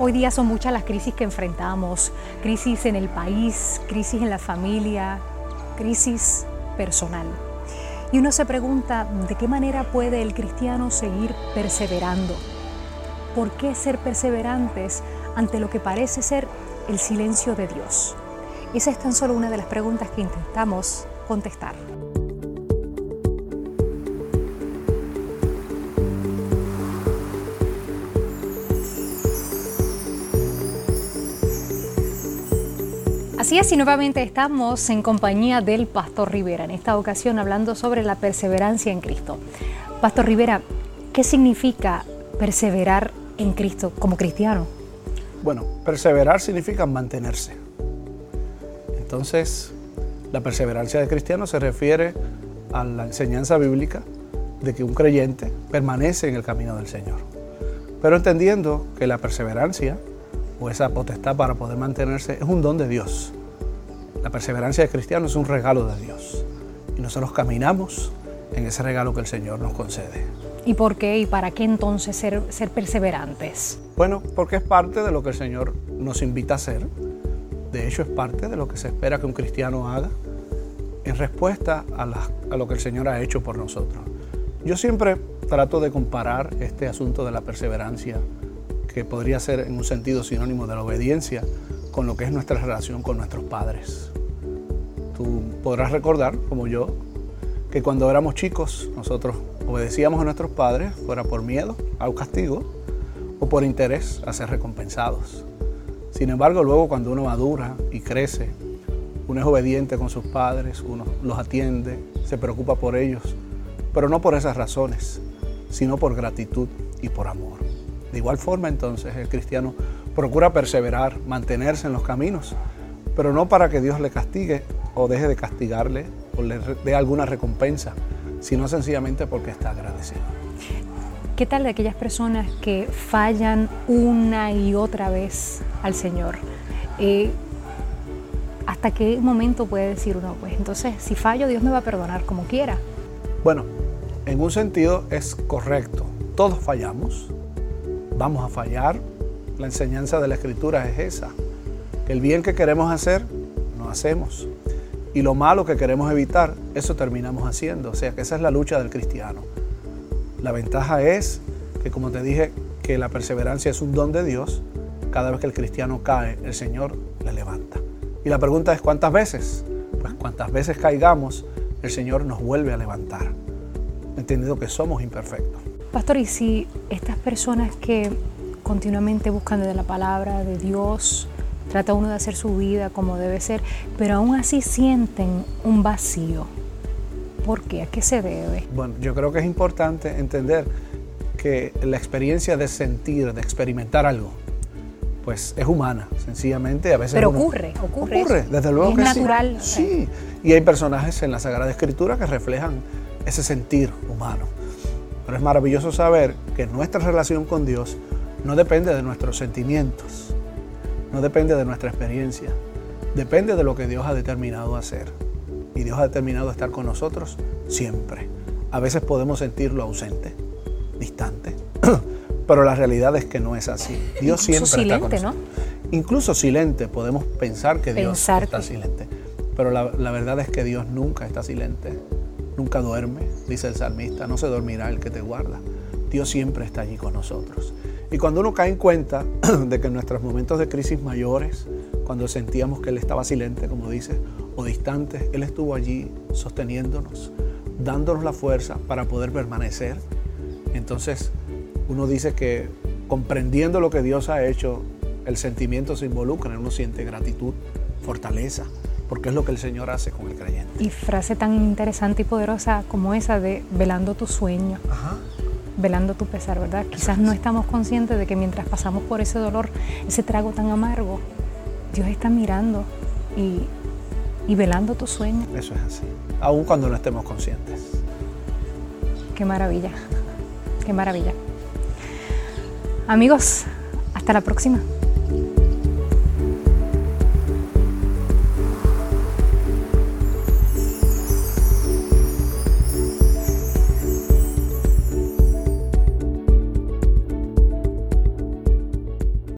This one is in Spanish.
Hoy día son muchas las crisis que enfrentamos, crisis en el país, crisis en la familia, crisis personal. Y uno se pregunta, ¿de qué manera puede el cristiano seguir perseverando? ¿Por qué ser perseverantes ante lo que parece ser el silencio de Dios? Esa es tan solo una de las preguntas que intentamos contestar. Así es, y nuevamente estamos en compañía del Pastor Rivera, en esta ocasión hablando sobre la perseverancia en Cristo. Pastor Rivera, ¿qué significa perseverar en Cristo como cristiano? Bueno, perseverar significa mantenerse. Entonces, la perseverancia de cristiano se refiere a la enseñanza bíblica de que un creyente permanece en el camino del Señor. Pero entendiendo que la perseverancia o esa potestad para poder mantenerse es un don de Dios. La perseverancia de cristiano es un regalo de Dios y nosotros caminamos en ese regalo que el Señor nos concede. ¿Y por qué y para qué entonces ser, ser perseverantes? Bueno, porque es parte de lo que el Señor nos invita a hacer. De hecho, es parte de lo que se espera que un cristiano haga en respuesta a, a lo que el Señor ha hecho por nosotros. Yo siempre trato de comparar este asunto de la perseverancia, que podría ser en un sentido sinónimo de la obediencia, con lo que es nuestra relación con nuestros padres. Tú podrás recordar, como yo, que cuando éramos chicos nosotros obedecíamos a nuestros padres, fuera por miedo al castigo o por interés a ser recompensados. Sin embargo, luego cuando uno madura y crece, uno es obediente con sus padres, uno los atiende, se preocupa por ellos, pero no por esas razones, sino por gratitud y por amor. De igual forma entonces el cristiano procura perseverar, mantenerse en los caminos, pero no para que Dios le castigue o deje de castigarle o le dé alguna recompensa, sino sencillamente porque está agradecido. ¿Qué tal de aquellas personas que fallan una y otra vez al Señor? Eh, ¿Hasta qué momento puede decir uno, pues entonces si fallo Dios me va a perdonar como quiera? Bueno, en un sentido es correcto. Todos fallamos, vamos a fallar, la enseñanza de la escritura es esa. Que el bien que queremos hacer, no hacemos. Y lo malo que queremos evitar, eso terminamos haciendo. O sea que esa es la lucha del cristiano. La ventaja es que, como te dije, que la perseverancia es un don de Dios. Cada vez que el cristiano cae, el Señor le levanta. Y la pregunta es, ¿cuántas veces? Pues cuántas veces caigamos, el Señor nos vuelve a levantar, entendiendo que somos imperfectos. Pastor, y si estas personas que continuamente buscan de la palabra de Dios, trata uno de hacer su vida como debe ser, pero aún así sienten un vacío. ¿Por qué? ¿A qué se debe? Bueno, yo creo que es importante entender que la experiencia de sentir, de experimentar algo, pues es humana, sencillamente a veces. Pero ocurre, ocurre. Ocurre, desde luego es que natural. sí. Sí, y hay personajes en la Sagrada Escritura que reflejan ese sentir humano. Pero es maravilloso saber que nuestra relación con Dios no depende de nuestros sentimientos, no depende de nuestra experiencia, depende de lo que Dios ha determinado hacer. Y Dios ha determinado estar con nosotros siempre. A veces podemos sentirlo ausente, distante, pero la realidad es que no es así. Dios Incluso siempre silente, está ¿no? con nosotros. Incluso silente, podemos pensar que Dios Pensar está que- silente. Pero la, la verdad es que Dios nunca está silente, nunca duerme, dice el salmista, no se dormirá el que te guarda. Dios siempre está allí con nosotros. Y cuando uno cae en cuenta de que en nuestros momentos de crisis mayores, cuando sentíamos que Él estaba silente, como dice, o distante, Él estuvo allí sosteniéndonos, dándonos la fuerza para poder permanecer. Entonces, uno dice que comprendiendo lo que Dios ha hecho, el sentimiento se involucra, uno siente gratitud, fortaleza, porque es lo que el Señor hace con el creyente. Y frase tan interesante y poderosa como esa de velando tu sueño, Ajá. Velando tu pesar, ¿verdad? Quizás no estamos conscientes de que mientras pasamos por ese dolor, ese trago tan amargo, Dios está mirando y, y velando tu sueño. Eso es así, aun cuando no estemos conscientes. Qué maravilla, qué maravilla. Amigos, hasta la próxima.